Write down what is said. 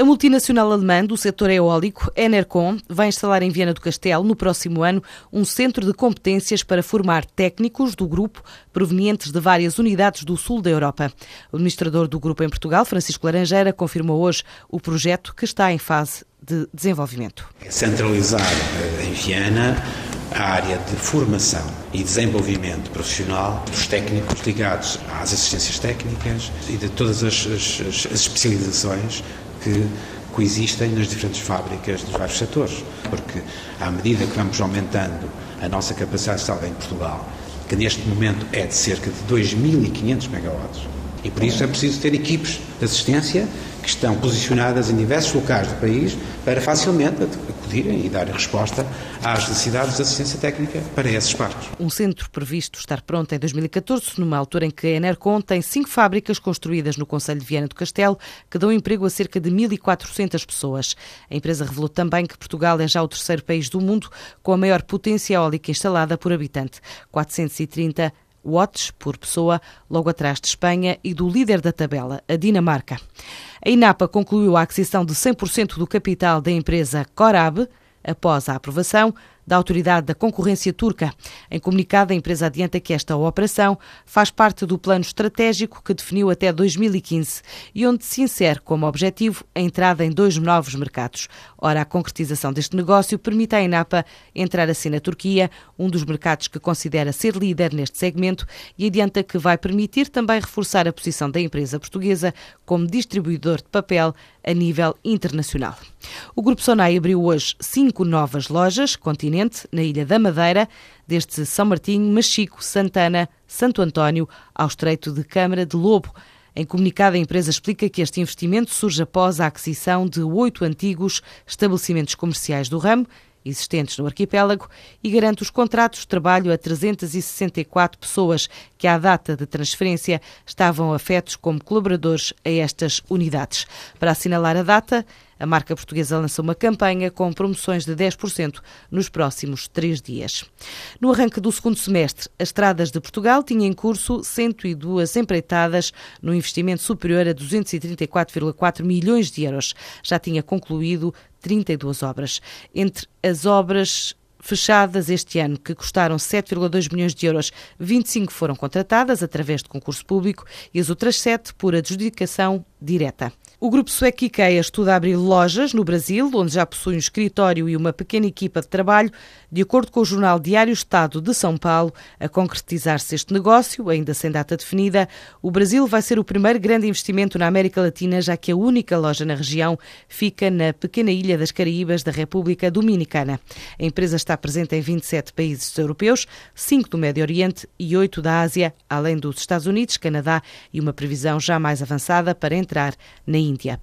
A multinacional alemã do setor eólico, Enercon, vai instalar em Viana do Castelo, no próximo ano, um centro de competências para formar técnicos do grupo provenientes de várias unidades do sul da Europa. O administrador do grupo em Portugal, Francisco Laranjeira, confirmou hoje o projeto que está em fase de desenvolvimento. É centralizar eh, em Viana a área de formação e desenvolvimento profissional dos técnicos ligados às assistências técnicas e de todas as, as, as especializações que coexistem nas diferentes fábricas dos vários setores, porque à medida que vamos aumentando a nossa capacidade instalada em Portugal, que neste momento é de cerca de 2.500 megawatts, e por isso é preciso ter equipes de assistência que estão posicionadas em diversos locais do país para facilmente acudirem e darem resposta às necessidades de assistência técnica para esses parques. Um centro previsto estar pronto em 2014, numa altura em que a Enercon tem cinco fábricas construídas no Conselho de Viana do Castelo, que dão emprego a cerca de 1.400 pessoas. A empresa revelou também que Portugal é já o terceiro país do mundo com a maior potência eólica instalada por habitante, 430 watts por pessoa, logo atrás de Espanha e do líder da tabela, a Dinamarca. A INAPA concluiu a aquisição de 100% do capital da empresa Corab após a aprovação da Autoridade da Concorrência Turca. Em comunicado, a empresa adianta que esta operação faz parte do plano estratégico que definiu até 2015 e onde se insere como objetivo a entrada em dois novos mercados. Ora, a concretização deste negócio permite à INAPA entrar assim na Turquia, um dos mercados que considera ser líder neste segmento, e adianta que vai permitir também reforçar a posição da empresa portuguesa como distribuidor de papel a nível internacional. O Grupo Sonai abriu hoje cinco novas lojas na Ilha da Madeira, desde São Martinho, Machico, Santana, Santo António ao Estreito de Câmara de Lobo. Em comunicado, a empresa explica que este investimento surge após a aquisição de oito antigos estabelecimentos comerciais do ramo existentes no arquipélago e garante os contratos de trabalho a 364 pessoas que, à data de transferência, estavam afetos como colaboradores a estas unidades. Para assinalar a data, a marca portuguesa lança uma campanha com promoções de 10% nos próximos três dias. No arranque do segundo semestre, as estradas de Portugal tinham em curso 102 empreitadas no investimento superior a 234,4 milhões de euros. Já tinha concluído 32 obras. Entre as obras fechadas este ano, que custaram 7,2 milhões de euros, 25 foram contratadas através de concurso público e as outras 7 por adjudicação direta. O grupo sueco IKEA estuda abrir lojas no Brasil, onde já possui um escritório e uma pequena equipa de trabalho. De acordo com o jornal Diário Estado de São Paulo, a concretizar-se este negócio, ainda sem data definida, o Brasil vai ser o primeiro grande investimento na América Latina, já que a única loja na região fica na pequena ilha das Caraíbas da República Dominicana. A empresa está presente em 27 países europeus, 5 do Médio Oriente e 8 da Ásia, além dos Estados Unidos, Canadá e uma previsão já mais avançada para entrar na Índia.